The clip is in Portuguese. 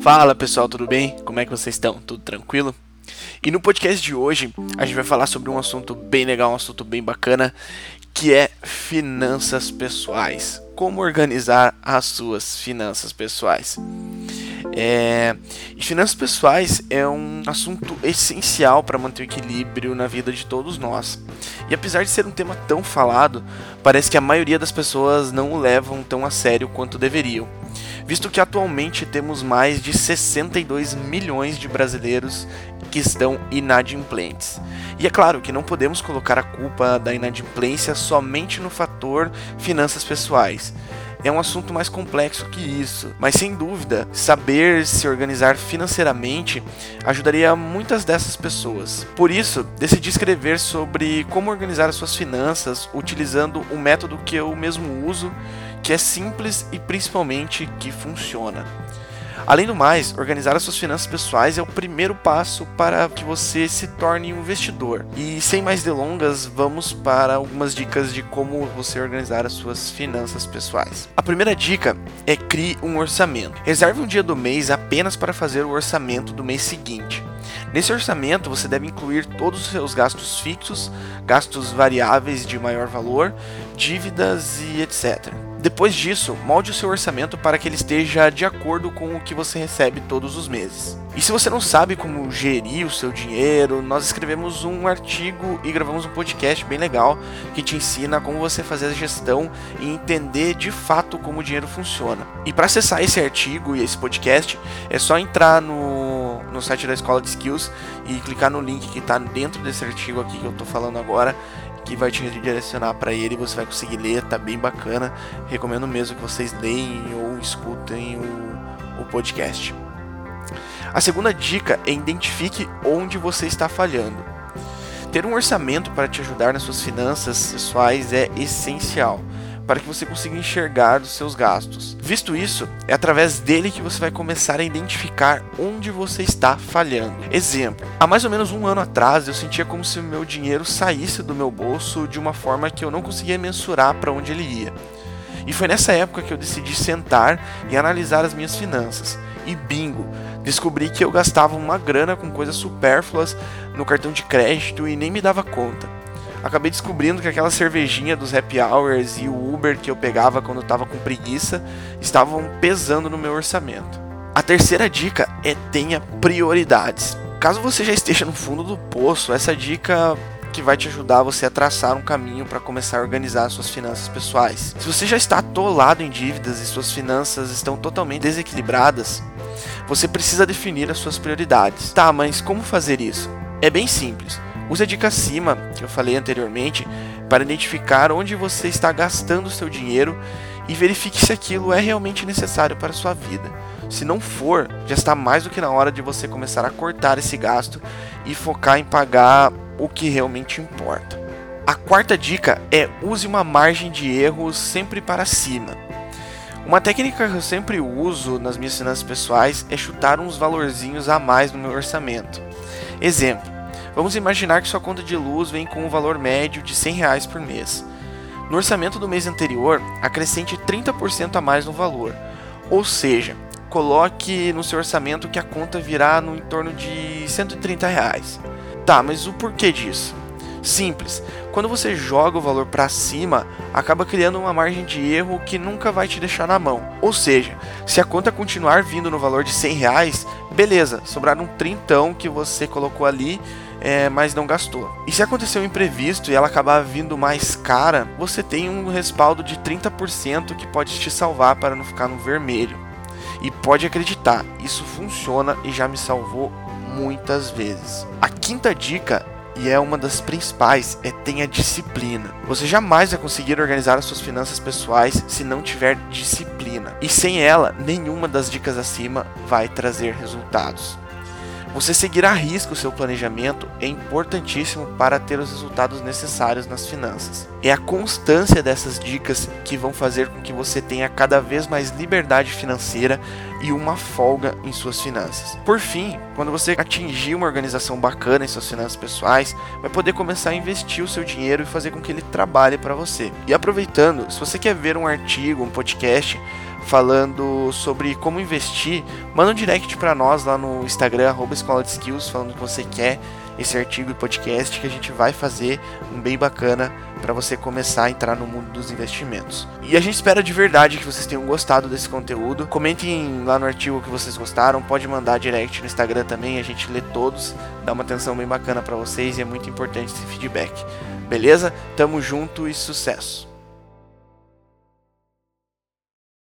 Fala pessoal, tudo bem? Como é que vocês estão? Tudo tranquilo? E no podcast de hoje a gente vai falar sobre um assunto bem legal, um assunto bem bacana, que é finanças pessoais. Como organizar as suas finanças pessoais. É, e finanças pessoais é um assunto essencial para manter o equilíbrio na vida de todos nós. E apesar de ser um tema tão falado, parece que a maioria das pessoas não o levam tão a sério quanto deveriam visto que atualmente temos mais de 62 milhões de brasileiros que estão inadimplentes. E é claro que não podemos colocar a culpa da inadimplência somente no fator finanças pessoais é um assunto mais complexo que isso, mas sem dúvida, saber se organizar financeiramente ajudaria muitas dessas pessoas. Por isso, decidi escrever sobre como organizar as suas finanças utilizando um método que eu mesmo uso, que é simples e principalmente que funciona. Além do mais, organizar as suas finanças pessoais é o primeiro passo para que você se torne um investidor. E sem mais delongas, vamos para algumas dicas de como você organizar as suas finanças pessoais. A primeira dica é crie um orçamento. Reserve um dia do mês apenas para fazer o orçamento do mês seguinte. Nesse orçamento, você deve incluir todos os seus gastos fixos, gastos variáveis de maior valor, dívidas e etc. Depois disso, molde o seu orçamento para que ele esteja de acordo com o que você recebe todos os meses. E se você não sabe como gerir o seu dinheiro, nós escrevemos um artigo e gravamos um podcast bem legal que te ensina como você fazer a gestão e entender de fato como o dinheiro funciona. E para acessar esse artigo e esse podcast, é só entrar no, no site da Escola de Skills e clicar no link que está dentro desse artigo aqui que eu estou falando agora que vai te redirecionar para ele você vai conseguir ler, tá bem bacana. Recomendo mesmo que vocês leem ou escutem o, o podcast. A segunda dica é identifique onde você está falhando. Ter um orçamento para te ajudar nas suas finanças pessoais é essencial para que você consiga enxergar os seus gastos. Visto isso, é através dele que você vai começar a identificar onde você está falhando. Exemplo: há mais ou menos um ano atrás eu sentia como se o meu dinheiro saísse do meu bolso de uma forma que eu não conseguia mensurar para onde ele ia. E foi nessa época que eu decidi sentar e analisar as minhas finanças. E bingo, descobri que eu gastava uma grana com coisas supérfluas no cartão de crédito e nem me dava conta acabei descobrindo que aquela cervejinha dos happy hours e o Uber que eu pegava quando eu tava com preguiça estavam pesando no meu orçamento. A terceira dica é tenha prioridades. Caso você já esteja no fundo do poço, essa dica que vai te ajudar você a traçar um caminho para começar a organizar suas finanças pessoais. Se você já está atolado em dívidas e suas finanças estão totalmente desequilibradas, você precisa definir as suas prioridades. Tá, mas como fazer isso? É bem simples. Use a dica acima, que eu falei anteriormente, para identificar onde você está gastando seu dinheiro e verifique se aquilo é realmente necessário para a sua vida. Se não for, já está mais do que na hora de você começar a cortar esse gasto e focar em pagar o que realmente importa. A quarta dica é use uma margem de erro sempre para cima. Uma técnica que eu sempre uso nas minhas finanças pessoais é chutar uns valorzinhos a mais no meu orçamento. Exemplo: Vamos imaginar que sua conta de luz vem com um valor médio de 100 reais por mês. No orçamento do mês anterior, acrescente 30% a mais no valor. Ou seja, coloque no seu orçamento que a conta virá no entorno de 130 reais. Tá, mas o porquê disso? Simples. Quando você joga o valor para cima, acaba criando uma margem de erro que nunca vai te deixar na mão. Ou seja, se a conta continuar vindo no valor de 100 reais, beleza, sobraram um trintão que você colocou ali é, mas não gastou. E se acontecer um imprevisto e ela acabar vindo mais cara, você tem um respaldo de 30% que pode te salvar para não ficar no vermelho. E pode acreditar, isso funciona e já me salvou muitas vezes. A quinta dica e é uma das principais, é tenha disciplina. Você jamais vai conseguir organizar as suas finanças pessoais se não tiver disciplina. E sem ela, nenhuma das dicas acima vai trazer resultados. Você seguir a risco o seu planejamento é importantíssimo para ter os resultados necessários nas finanças. É a constância dessas dicas que vão fazer com que você tenha cada vez mais liberdade financeira e uma folga em suas finanças. Por fim, quando você atingir uma organização bacana em suas finanças pessoais, vai poder começar a investir o seu dinheiro e fazer com que ele trabalhe para você. E aproveitando, se você quer ver um artigo, um podcast, falando sobre como investir, manda um direct para nós lá no Instagram, arroba Escola de Skills, falando que você quer esse artigo e podcast que a gente vai fazer um bem bacana para você começar a entrar no mundo dos investimentos. E a gente espera de verdade que vocês tenham gostado desse conteúdo. Comentem lá no artigo que vocês gostaram, pode mandar direct no Instagram também, a gente lê todos, dá uma atenção bem bacana para vocês e é muito importante esse feedback. Beleza? Tamo junto e sucesso.